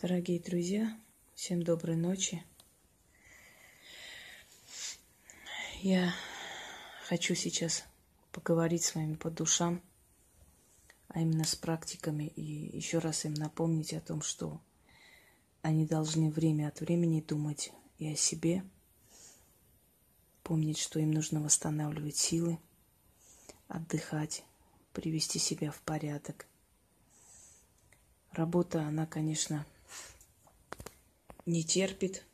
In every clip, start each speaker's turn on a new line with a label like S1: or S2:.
S1: Дорогие друзья, всем доброй ночи. Я хочу сейчас поговорить с вами по душам, а именно с практиками, и еще раз им напомнить о том, что они должны время от времени думать и о себе, помнить, что им нужно восстанавливать силы, отдыхать, привести себя в порядок. Работа, она, конечно, не терпит.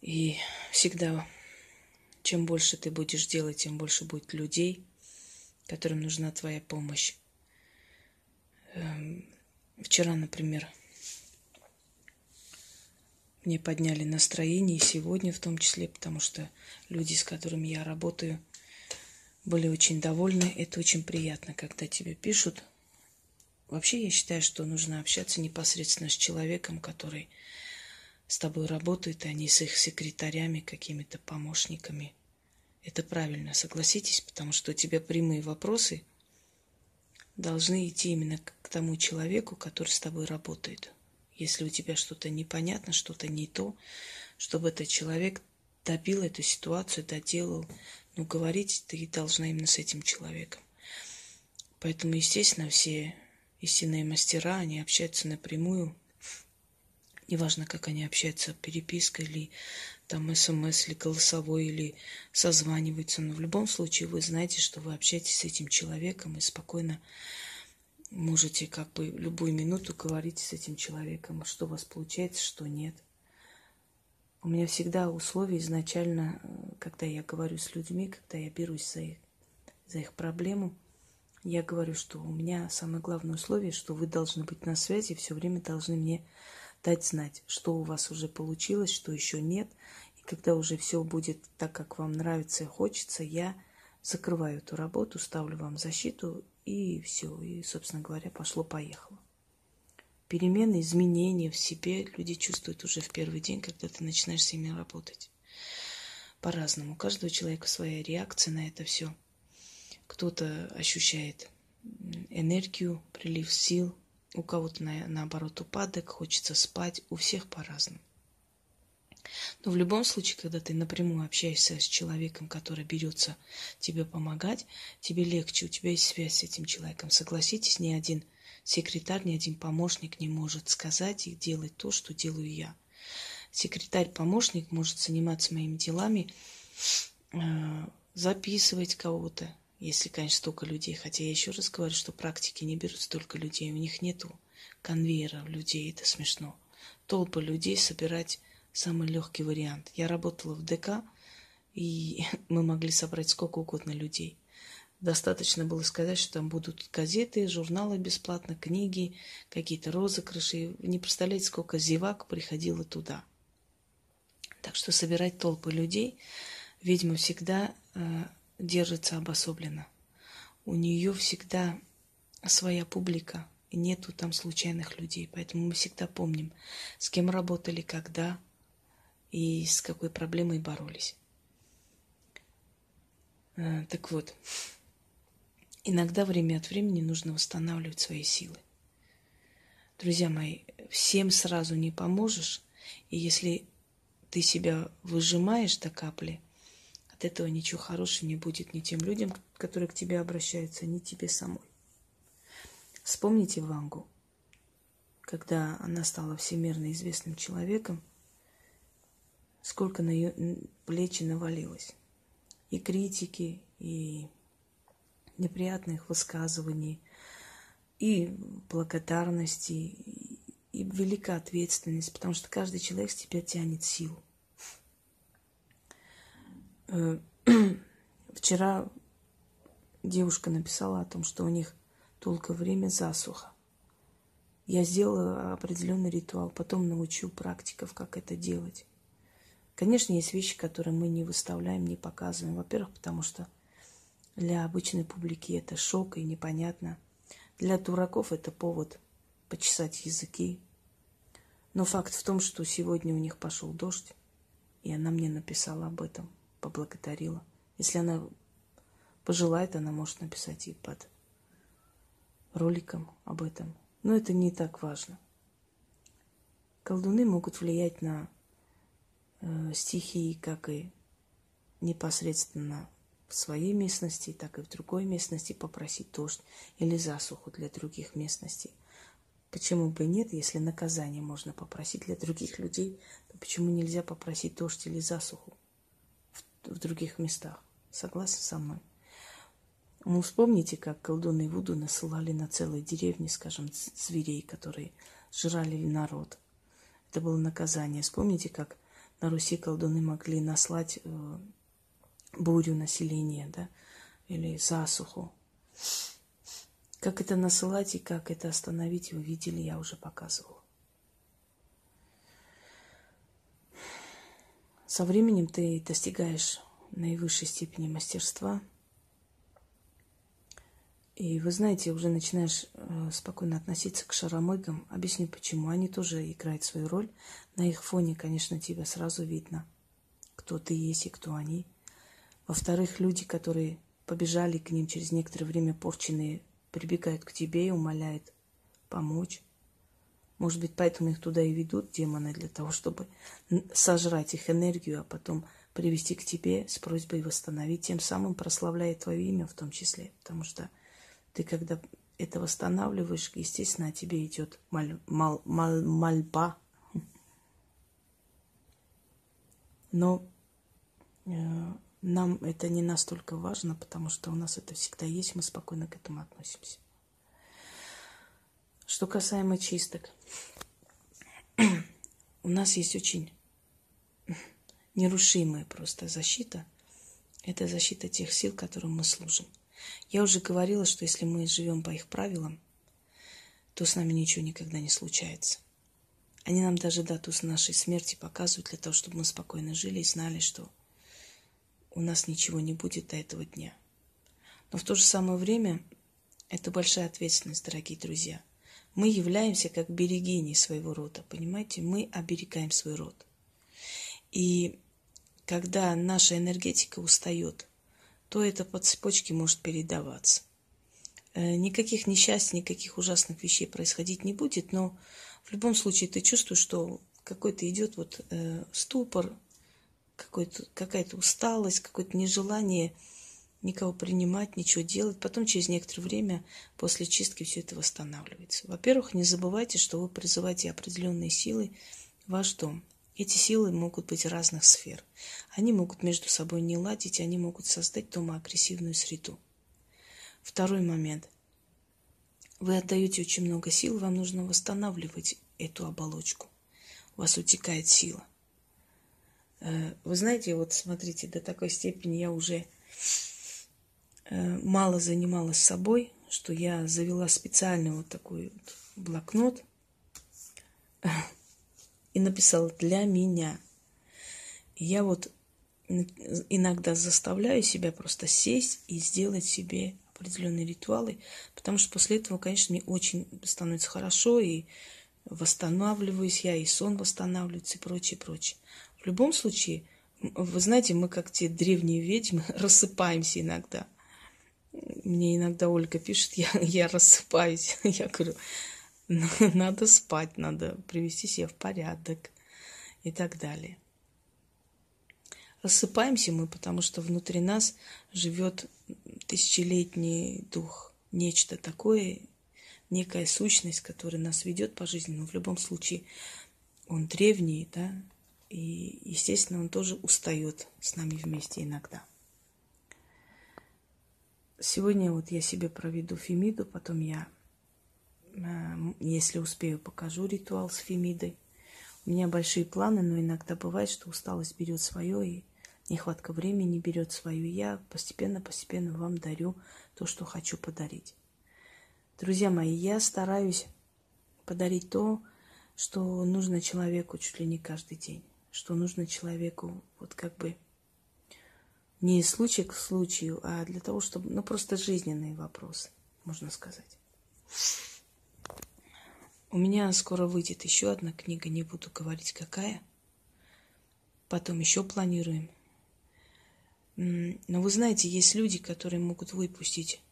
S1: И всегда, чем больше ты будешь делать, тем больше будет людей, которым нужна твоя помощь. Эм, вчера, например, мне подняли настроение, и сегодня в том числе, потому что люди, с которыми я работаю, были очень довольны. Это очень приятно, когда тебе пишут, Вообще я считаю, что нужно общаться непосредственно с человеком, который с тобой работает, а не с их секретарями, какими-то помощниками. Это правильно, согласитесь, потому что у тебя прямые вопросы должны идти именно к тому человеку, который с тобой работает. Если у тебя что-то непонятно, что-то не то, чтобы этот человек добил эту ситуацию, доделал, ну, говорить ты должна именно с этим человеком. Поэтому, естественно, все истинные мастера, они общаются напрямую. Неважно, как они общаются, перепиской или там смс, или голосовой, или созваниваются. Но в любом случае вы знаете, что вы общаетесь с этим человеком и спокойно можете как бы любую минуту говорить с этим человеком, что у вас получается, что нет. У меня всегда условия изначально, когда я говорю с людьми, когда я берусь за их, за их проблему, я говорю, что у меня самое главное условие, что вы должны быть на связи, все время должны мне дать знать, что у вас уже получилось, что еще нет. И когда уже все будет так, как вам нравится и хочется, я закрываю эту работу, ставлю вам защиту, и все. И, собственно говоря, пошло-поехало. Перемены, изменения в себе люди чувствуют уже в первый день, когда ты начинаешь с ними работать. По-разному. У каждого человека своя реакция на это все – кто-то ощущает энергию, прилив сил, у кого-то на, наоборот упадок, хочется спать, у всех по-разному. Но в любом случае, когда ты напрямую общаешься с человеком, который берется тебе помогать, тебе легче, у тебя есть связь с этим человеком. Согласитесь, ни один секретарь, ни один помощник не может сказать и делать то, что делаю я. Секретарь-помощник может заниматься моими делами, э, записывать кого-то, если, конечно, столько людей. Хотя я еще раз говорю, что практики не берут столько людей. У них нету конвейера людей. Это смешно. Толпы людей собирать самый легкий вариант. Я работала в ДК, и мы могли собрать сколько угодно людей. Достаточно было сказать, что там будут газеты, журналы бесплатно, книги, какие-то розыгрыши. Не представляете, сколько зевак приходило туда. Так что собирать толпы людей, видимо, всегда э, держится обособленно. У нее всегда своя публика, и нету там случайных людей. Поэтому мы всегда помним, с кем работали, когда и с какой проблемой боролись. А, так вот, иногда время от времени нужно восстанавливать свои силы. Друзья мои, всем сразу не поможешь, и если ты себя выжимаешь до капли – от этого ничего хорошего не будет ни тем людям, которые к тебе обращаются, ни тебе самой. Вспомните Вангу, когда она стала всемирно известным человеком, сколько на ее плечи навалилось. И критики, и неприятных высказываний, и благодарности, и велика ответственность, потому что каждый человек с тебя тянет силу. Э, вчера девушка написала о том, что у них долгое время засуха. Я сделала определенный ритуал, потом научу практиков, как это делать. Конечно, есть вещи, которые мы не выставляем, не показываем. Во-первых, потому что для обычной публики это шок и непонятно. Для дураков это повод почесать языки. Но факт в том, что сегодня у них пошел дождь, и она мне написала об этом – поблагодарила. Если она пожелает, она может написать и под роликом об этом. Но это не так важно. колдуны могут влиять на э, стихии, как и непосредственно в своей местности, так и в другой местности попросить дождь или засуху для других местностей. Почему бы нет, если наказание можно попросить для других людей, то почему нельзя попросить дождь или засуху в, других местах? Согласны со мной? Ну, вспомните, как колдуны Вуду насылали на целые деревни, скажем, зверей, которые жрали народ. Это было наказание. Вспомните, как на Руси колдуны могли наслать э, бурю населения, да, или засуху. Как это насылать и как это остановить, вы видели, я уже показывала. Со временем ты достигаешь наивысшей степени мастерства – и вы знаете, уже начинаешь э, спокойно относиться к шаромыгам. Объясню почему. Они тоже играют свою роль. На их фоне, конечно, тебя сразу видно, кто ты есть и кто они. Во-вторых, люди, которые побежали к ним через некоторое время порченные, прибегают к тебе и умоляют помочь. Может быть, поэтому их туда и ведут демоны, для того, чтобы сожрать их энергию, а потом привести к тебе с просьбой восстановить, тем самым прославляя твое имя в том числе. Потому что ты когда это восстанавливаешь, естественно, о тебе идет маль, мал, мал, мольба. Но э, нам это не настолько важно, потому что у нас это всегда есть, мы спокойно к этому относимся. Что касаемо чисток, нас есть очень нерушимая просто защита. Это защита тех сил, которым мы служим – я уже говорила, что если мы живем по их правилам, то с нами ничего никогда не случается. Они нам даже дату с нашей смерти показывают для того, чтобы мы спокойно жили и знали, что у нас ничего не будет до этого дня. Но в то же самое время это большая ответственность, дорогие друзья. Мы являемся как берегини своего рода, понимаете? Мы оберегаем свой род. И когда наша энергетика устает – то это по цепочке может передаваться. Э, никаких несчастий, никаких ужасных вещей происходить не будет, но в любом случае ты чувствуешь, что какой-то идет вот э, ступор, какая-то усталость, какое-то нежелание никого принимать, ничего делать. Потом через некоторое время после чистки все это восстанавливается. Во-первых, не забывайте, что вы призываете определенные силы в ваш дом. Эти силы могут быть разных сфер. Они могут между собой не ладить, они могут создать дома агрессивную среду. Второй момент. Вы отдаете очень много сил, вам нужно восстанавливать эту оболочку. У вас утекает сила. Э, вы знаете, вот смотрите, до такой степени я уже мало занималась собой, что я завела специальный вот такой вот блокнот и написала «для меня». Я вот иногда заставляю себя просто сесть и сделать себе определенные ритуалы, потому что после этого, конечно, мне очень становится хорошо, и восстанавливаюсь я, и сон восстанавливается, и прочее, прочее. В любом случае, вы знаете, мы как те древние ведьмы рассыпаемся иногда. Мне иногда Ольга пишет, я, я рассыпаюсь. Я говорю, надо спать, надо привести себя в порядок и так далее. Рассыпаемся мы, потому что внутри нас живет тысячелетний дух, нечто такое, некая сущность, которая нас ведет по жизни, но в любом случае он древний, да, и, естественно, он тоже устает с нами вместе иногда. Сегодня вот я себе проведу Фемиду, потом я Эм, если успею, покажу ритуал с Фемидой. У меня большие планы, но иногда бывает, что усталость берет свое, и нехватка времени берет свое. Я постепенно-постепенно вам дарю то, что хочу подарить. Друзья мои, я стараюсь подарить то, что нужно человеку чуть ли не каждый день. Что нужно человеку вот как бы не случай к случаю, а для того, чтобы, ну, просто жизненные вопросы, можно сказать. У меня скоро выйдет еще одна книга, не буду говорить какая. Потом еще планируем. Но вы знаете, есть люди, которые могут выпустить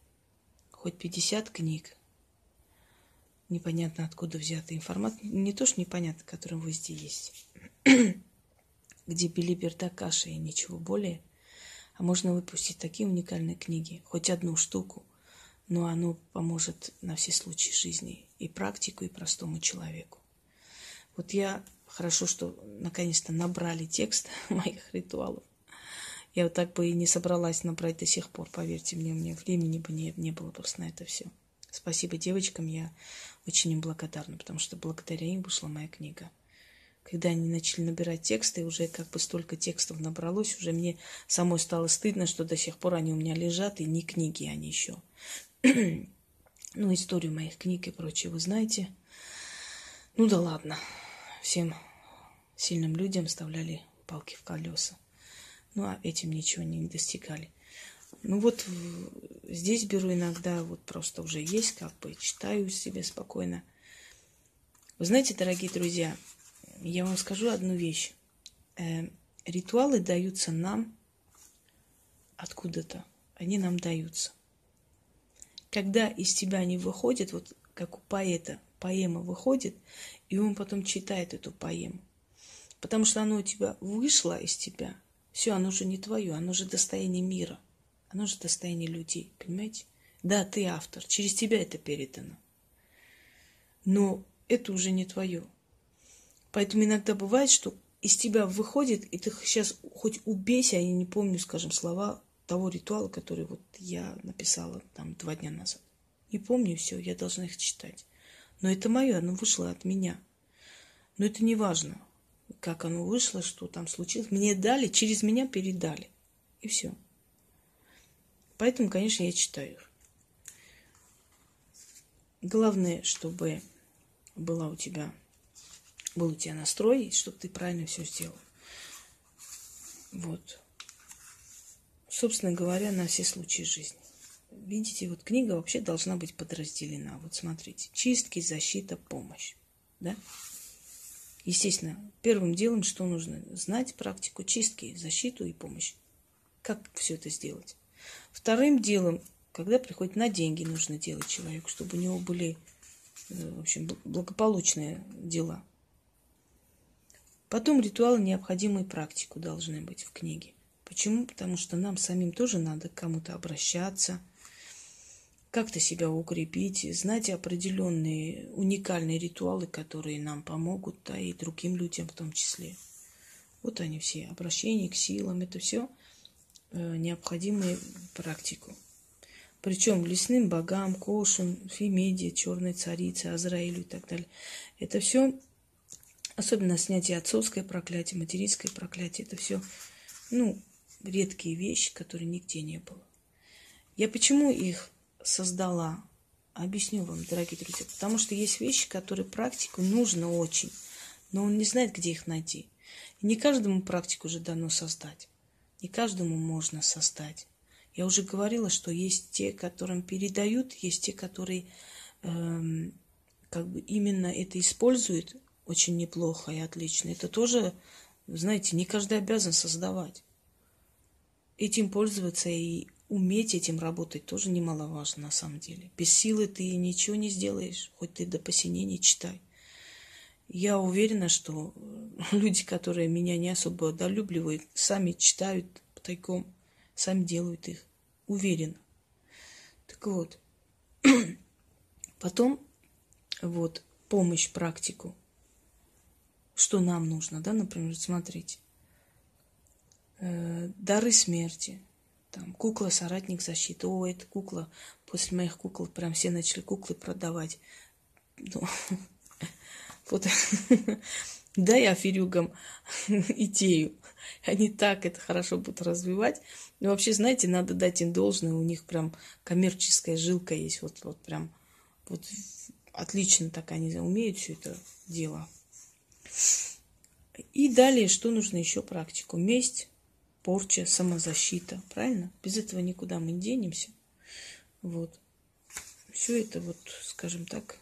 S1: хоть 50 книг, непонятно откуда взятая информация, не то, что непонятно, которым везде есть, где билиберда каша и ничего более, а можно выпустить такие уникальные книги, хоть одну штуку, но оно поможет на все случаи жизни и практику, и простому человеку. Вот я хорошо, что наконец-то набрали текст моих ритуалов. Я вот так бы и не собралась набрать до сих пор, поверьте мне, у меня времени бы не, не было просто на это все. Спасибо девочкам, я очень им благодарна, потому что благодаря им вышла моя книга. Когда они начали набирать тексты, уже как бы столько текстов набралось, уже мне самой стало стыдно, что до сих пор они у меня лежат, и не книги они еще. ну, историю моих книг и прочее вы знаете. Ну да ладно, всем сильным людям вставляли палки в колеса. Ну, а этим ничего не достигали. Ну вот здесь беру иногда, вот просто уже есть, как бы читаю себе спокойно. Вы знаете, дорогие друзья, я вам скажу одну вещь. Э, ритуалы даются нам откуда-то. Они нам даются. Когда из тебя они выходят, вот как у поэта, поэма выходит, и он потом читает эту поэму. Потому что оно у тебя вышло из тебя. Все, оно уже не твое, оно уже достояние мира. Оно же достояние людей, понимаете? Да, ты автор, через тебя это передано. Но это уже не твое. Поэтому иногда бывает, что из тебя выходит, и ты сейчас хоть убейся, я не помню, скажем, слова того ритуала, который вот я написала там два дня назад. Не помню все, я должна их читать. Но это мое, оно вышло от меня. Но это не важно, как оно вышло, что там случилось. Мне дали, через меня передали. И все. Поэтому, конечно, я читаю. Главное, чтобы была у тебя, был у тебя настрой, чтобы ты правильно все сделал. Вот. Собственно говоря, на все случаи жизни. Видите, вот книга вообще должна быть подразделена. Вот смотрите. Чистки, защита, помощь. Да? Естественно, первым делом, что нужно? Знать практику чистки, защиту и помощь. Как все это сделать? Вторым делом, когда приходит на деньги, нужно делать человеку, чтобы у него были, э, в общем, благополучные дела. Потом ритуалы необходимой практику должны быть в книге. Почему? Потому что нам самим тоже надо к кому-то обращаться, как-то себя укрепить, знать определенные уникальные ритуалы, которые нам помогут, да, и другим людям в том числе. Вот они все, обращение к силам, это все – Э, необходимые практику. Причем лесным богам, Кошун, Фемиде, Черной Царице, Азраилю и так далее. Это все, особенно снятие отцовское проклятие, материнское проклятие, это все, ну, редкие вещи, которые нигде не было. Я почему их создала? Объясню вам, дорогие друзья. Потому что есть вещи, которые практику нужно очень, но он не знает, где их найти. И не каждому практику же дано создать. Не каждому можно создать. Я уже говорила, что есть те, которым передают, есть те, которые эм, как бы именно это используют очень неплохо и отлично. Это тоже, знаете, не каждый обязан создавать. Этим пользоваться и уметь этим работать тоже немаловажно на самом деле. Без силы ты ничего не сделаешь, хоть ты до посинения читай. Я уверена, что люди, которые меня не особо одолюбливают, сами читают тайком, сами делают их. Уверена. Так вот. Потом вот помощь, практику. Что нам нужно, да, например, смотрите. Э, дары смерти. Там кукла, соратник защиты. О, эта кукла. После моих кукол прям все начали куклы продавать. Ну, вот дай аферюгам идею. Они так это хорошо будут развивать. Но вообще, знаете, надо дать им должное. У них прям коммерческая жилка есть. Вот, вот прям вот отлично так они умеют все это дело. И далее, что нужно еще практику? Месть, порча, самозащита. Правильно? Без этого никуда мы не денемся. Вот. Все это вот, скажем так,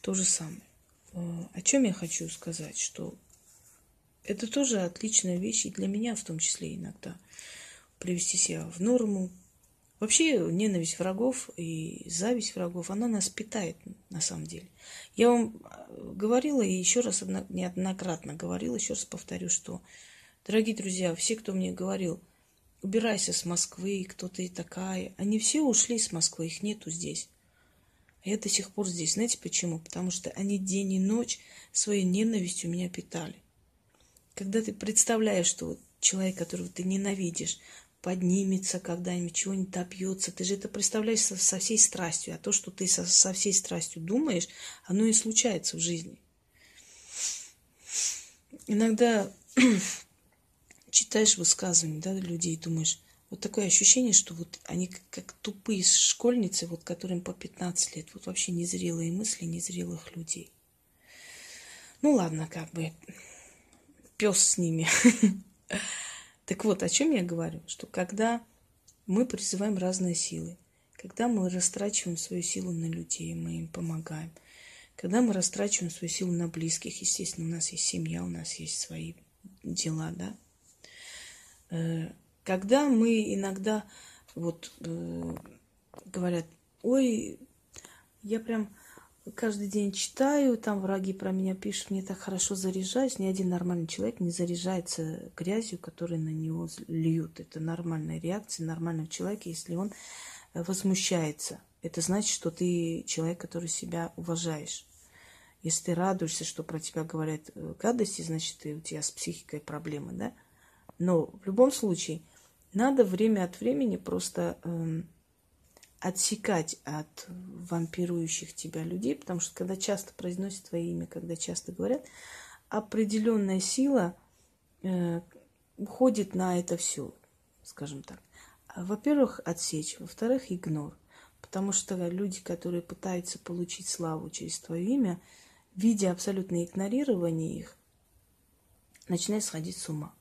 S1: то же самое. Э, о чем я хочу сказать, что это тоже отличная вещь и для меня в том числе иногда. Привести себя в норму, Вообще ненависть врагов и зависть врагов, она нас питает на самом деле. Я вам э, говорила и еще раз неоднократно говорила, еще раз повторю, что, дорогие друзья, все, кто мне говорил, убирайся с Москвы, кто ты такая, они все ушли с Москвы, их нету здесь. А я до сих пор здесь. Знаете почему? Потому что они день и ночь своей ненавистью меня питали. Когда ты представляешь, что человек, которого ты ненавидишь, поднимется когда-нибудь, чего-нибудь добьется. Ты же это представляешь со, со всей страстью. А то, что ты со, со всей страстью думаешь, оно и случается в жизни. Иногда читаешь высказывания да, людей и думаешь, вот такое ощущение, что вот они как, как тупые школьницы, вот которым по 15 лет, вот вообще незрелые мысли незрелых людей. Ну ладно, как бы пес с ними. Так вот, о чем я говорю? Что когда мы призываем разные силы, когда мы растрачиваем свою силу на людей, мы им помогаем, когда мы растрачиваем свою силу на близких, естественно, у нас есть семья, у нас есть свои дела, да. Э, когда мы иногда вот э, говорят, ой, я прям каждый день читаю, там враги про меня пишут, мне так хорошо заряжаюсь. Ни один нормальный человек не заряжается грязью, которую на него льют. Это нормальная реакция нормального человека, если он э, возмущается. Это значит, что ты человек, который себя уважаешь. Если ты радуешься, что про тебя говорят э, гадости, значит, у тебя с психикой проблемы, да? Но в любом случае, надо время от времени просто эм, отсекать от вампирующих тебя людей, потому что когда часто произносят твое имя, когда часто говорят, определенная сила э, уходит на это все, скажем так. Во-первых, отсечь, во-вторых, игнор. Потому что люди, которые пытаются получить славу через твое имя, видя абсолютное игнорирование их, начинают сходить с ума.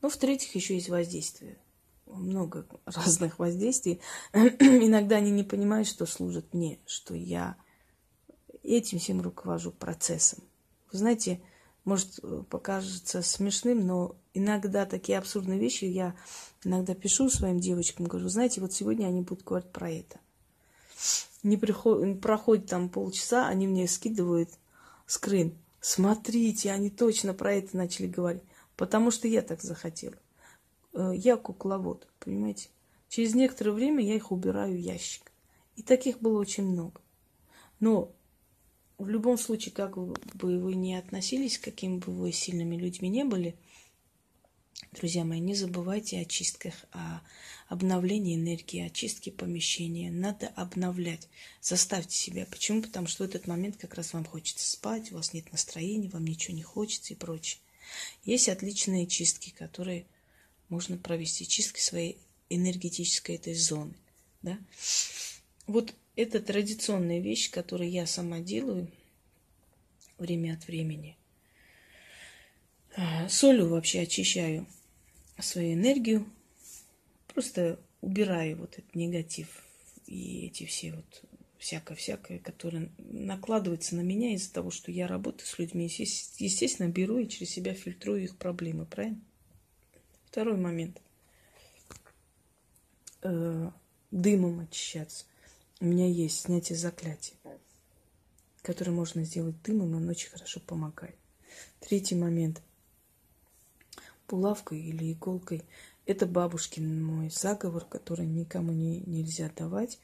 S1: Ну, в-третьих, еще есть воздействие – много разных воздействий. Иногда они не понимают, что служат мне, что я этим всем руковожу процессом. Вы знаете, может покажется смешным, но иногда такие абсурдные вещи я иногда пишу своим девочкам, говорю, знаете, вот сегодня они будут говорить про это. Не приход... проходит там полчаса, они мне скидывают скрин. Смотрите, они точно про это начали говорить, потому что я так захотела. Э, я кукловод, понимаете? Через некоторое время я их убираю в ящик. И таких было очень много. Но в любом случае, как бы вы ни относились, какими бы вы сильными людьми не были, друзья мои, не забывайте о чистках, о обновлении энергии, о чистке помещения. Надо обновлять. Заставьте себя. Почему? Потому что в этот момент как раз вам хочется спать, у вас нет настроения, вам ничего не хочется и прочее. Есть отличные чистки, которые можно провести чистки своей энергетической этой зоны. Да? Вот это традиционная вещь, которую я сама делаю время от времени. А, солью вообще очищаю свою энергию, просто убираю вот этот негатив и эти все вот всякое-всякое, которое накладывается на меня из-за того, что я работаю с людьми. Естественно, беру и через себя фильтрую их проблемы, правильно? Второй момент. Э, дымом очищаться. У меня есть снятие заклятия, которое можно сделать дымом, и он очень хорошо помогает. Третий момент. Булавкой или иголкой. Это бабушкин мой заговор, который никому не, нельзя давать.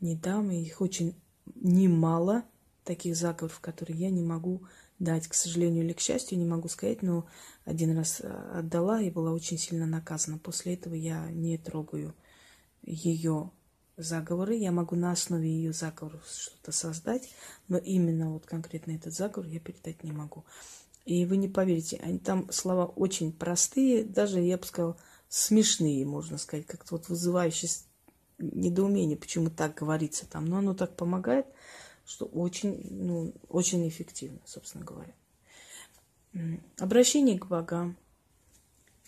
S1: Не дам. И их очень немало таких заговоров, которые я не могу дать, к сожалению или к счастью, не могу сказать, но один раз э, отдала и была очень сильно наказана. После этого я не трогаю ее заговоры. Я могу на основе ее заговоров что-то создать, но именно вот конкретно этот заговор я передать не могу. И вы не поверите, они, там слова очень простые, даже, я бы сказала, смешные, можно сказать, как-то вот вызывающие недоумение, почему так говорится там. Но оно так помогает что очень, ну, очень эффективно, собственно говоря. Обращение к богам,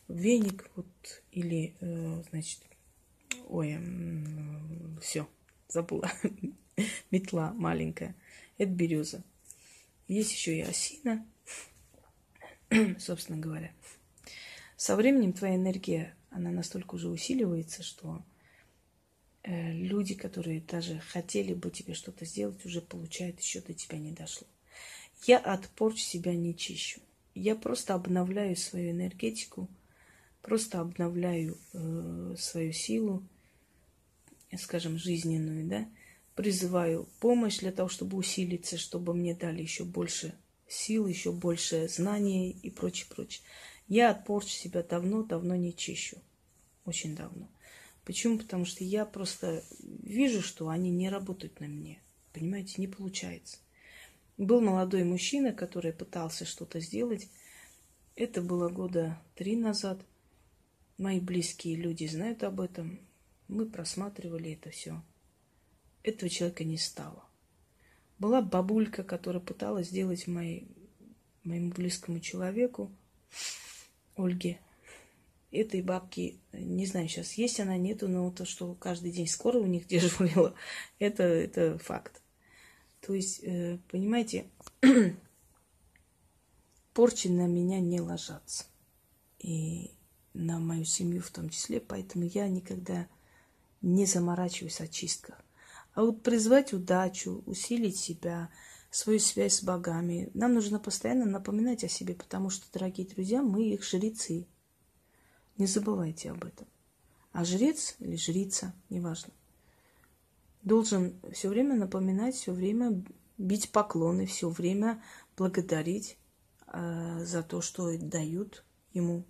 S1: веник вот, или, э, значит, ой, все, забыла, метла маленькая, это береза. Есть еще и осина, собственно говоря. Со временем твоя энергия, она настолько уже усиливается, что люди, которые даже хотели бы тебе что-то сделать, уже получают, еще до тебя не дошло. Я от порч себя не чищу. Я просто обновляю свою энергетику, просто обновляю э, свою силу, скажем, жизненную, да, призываю помощь для того, чтобы усилиться, чтобы мне дали еще больше сил, еще больше знаний и прочее, прочее. Я от порч себя давно-давно не чищу. Очень давно. Почему? Потому что я просто вижу, что они не работают на мне. Понимаете, не получается. Был молодой мужчина, который пытался что-то сделать. Это было года три назад. Мои близкие люди знают об этом. Мы просматривали это все. Этого человека не стало. Была бабулька, которая пыталась сделать моей, моему близкому человеку, Ольге, этой бабки, не знаю, сейчас есть она, нету, но то, что каждый день скоро у них дежурила, это, это факт. То есть, э, понимаете, порчи на меня не ложатся. И на мою семью в том числе, поэтому я никогда не заморачиваюсь о чистках. А вот призвать удачу, усилить себя, свою связь с богами, нам нужно постоянно напоминать о себе, потому что, дорогие друзья, мы их жрецы. Не забывайте об этом. А жрец или жрица, неважно, должен все время напоминать, все время бить поклоны, все время благодарить э, за то, что дают ему.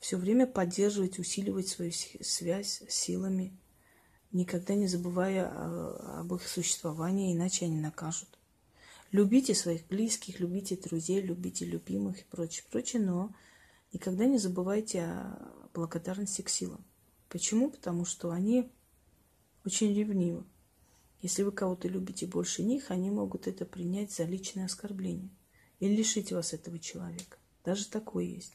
S1: Все время поддерживать, усиливать свою связь с силами никогда не забывая об их существовании, иначе они накажут. Любите своих близких, любите друзей, любите любимых и прочее, прочее, но никогда не забывайте о благодарности к силам. Почему? Потому что они очень ревнивы. Если вы кого-то любите больше них, они могут это принять за личное оскорбление и лишить вас этого человека. Даже такое есть.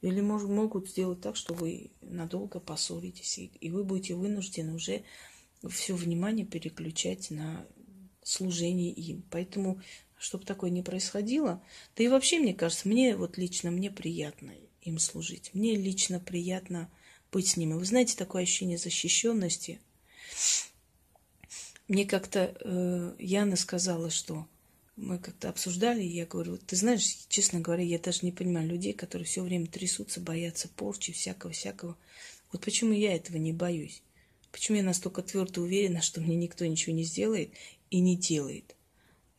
S1: Или мож, могут сделать так, что вы надолго поссоритесь, и, и вы будете вынуждены уже все внимание переключать на служение им. Поэтому, чтобы такое не происходило, да и вообще, мне кажется, мне вот лично, мне приятно им служить. Мне лично приятно быть с ними. Вы знаете, такое ощущение защищенности. Мне как-то э, Яна сказала, что мы как-то обсуждали, и я говорю, ты знаешь, честно говоря, я даже не понимаю людей, которые все время трясутся, боятся порчи, всякого-всякого. Вот почему я этого не боюсь? Почему я настолько твердо уверена, что мне никто ничего не сделает и не делает?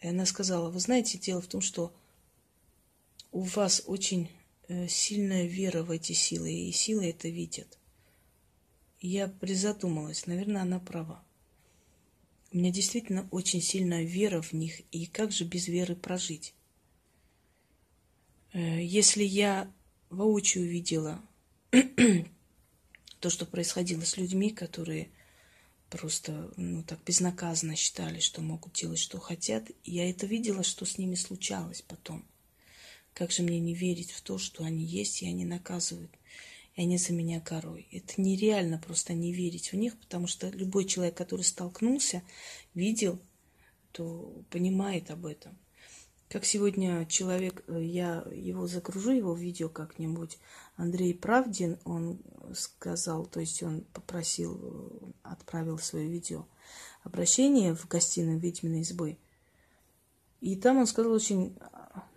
S1: И она сказала, вы знаете, дело в том, что у вас очень э, сильная вера в эти силы, и силы это видят. Я призадумалась, наверное, она права. У меня действительно очень сильная вера в них, и как же без веры прожить? Э, если я воочию видела то, что происходило с людьми, которые просто ну, так безнаказанно считали, что могут делать, что хотят, я это видела, что с ними случалось потом. Как же мне не верить в то, что они есть, и они наказывают и они за меня горой. Это нереально просто не верить в них, потому что любой человек, который столкнулся, видел, то понимает об этом. Как сегодня человек, э, я его загружу, его видео как-нибудь, Андрей Правдин, он сказал, то есть он попросил, э, отправил свое видео обращение в гостиную ведьминой избы. И там он сказал очень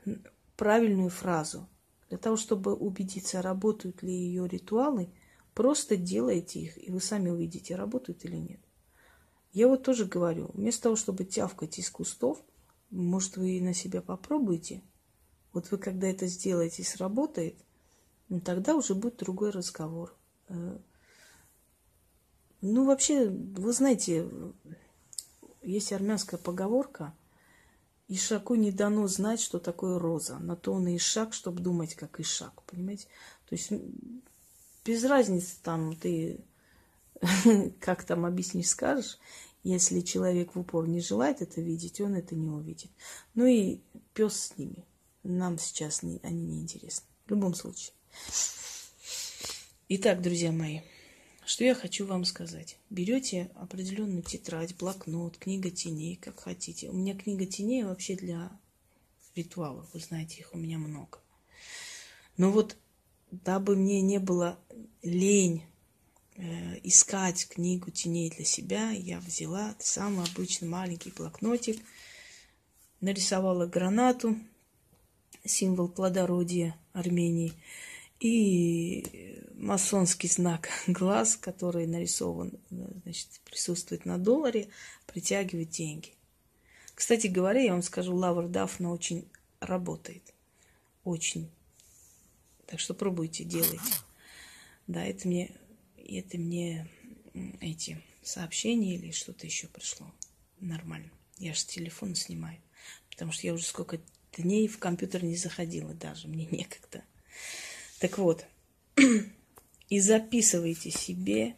S1: э, правильную фразу – для того, чтобы убедиться, работают ли ее ритуалы, просто делайте их, и вы сами увидите, работают или нет. Я вот тоже говорю, вместо того, чтобы тявкать из кустов, может, вы на себя попробуйте. Вот вы, когда это сделаете и сработает, ну, тогда уже будет другой разговор. Э, ну, вообще, вы знаете, есть армянская поговорка – Ишаку не дано знать, что такое роза. На то он и Ишак, чтобы думать, как Ишак. Понимаете? То есть без разницы там ты как там объяснишь, скажешь. Если человек в упор не желает это видеть, он это не увидит. Ну и пес с ними. Нам сейчас не, они не интересны. В любом случае. Итак, друзья мои, что я хочу вам сказать? Берете определенную тетрадь, блокнот, книга теней, как хотите. У меня книга теней вообще для ритуалов. Вы знаете, их у меня много. Но вот дабы мне не было лень искать книгу теней для себя, я взяла самый обычный маленький блокнотик, нарисовала гранату, символ плодородия Армении, и масонский знак глаз, который нарисован, значит, присутствует на долларе, притягивает деньги. Кстати говоря, я вам скажу, лавр Дафна очень работает. Очень. Так что пробуйте, делайте. Да, это мне, это мне эти сообщения или что-то еще пришло. Нормально. Я же с телефона снимаю. Потому что я уже сколько дней в компьютер не заходила даже. Мне некогда. Так вот. И записывайте себе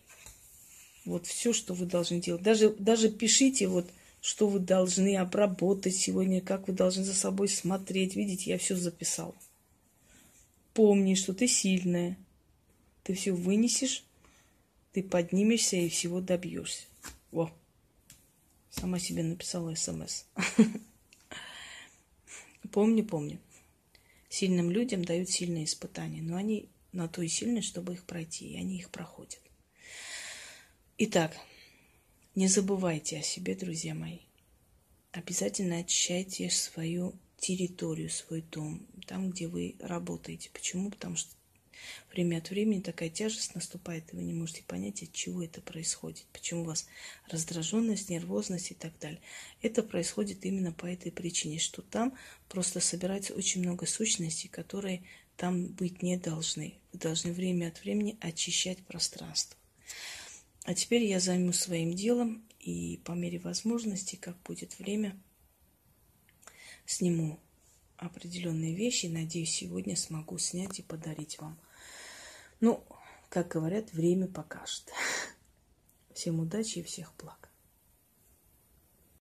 S1: вот все, что вы должны делать. Даже, даже пишите вот что вы должны обработать сегодня, как вы должны за собой смотреть. Видите, я все записал. Помни, что ты сильная. Ты все вынесешь, ты поднимешься и всего добьешься. Во. Сама себе написала смс. Помни, помни. Сильным людям дают сильные испытания, но они на то и сильны, чтобы их пройти, и они их проходят. Итак, не забывайте о себе, друзья мои. Обязательно очищайте свою территорию, свой дом, там, где вы работаете. Почему? Потому что время от времени такая тяжесть наступает, и вы не можете понять, от чего это происходит, почему у вас раздраженность, нервозность и так далее. Это происходит именно по этой причине, что там просто собирается очень много сущностей, которые там быть не должны. Вы должны время от времени очищать пространство. А теперь я займусь своим делом и по мере возможности, как будет время, сниму определенные вещи. Надеюсь, сегодня смогу снять и подарить вам. Ну, как говорят, время покажет. Всем удачи и всех благ.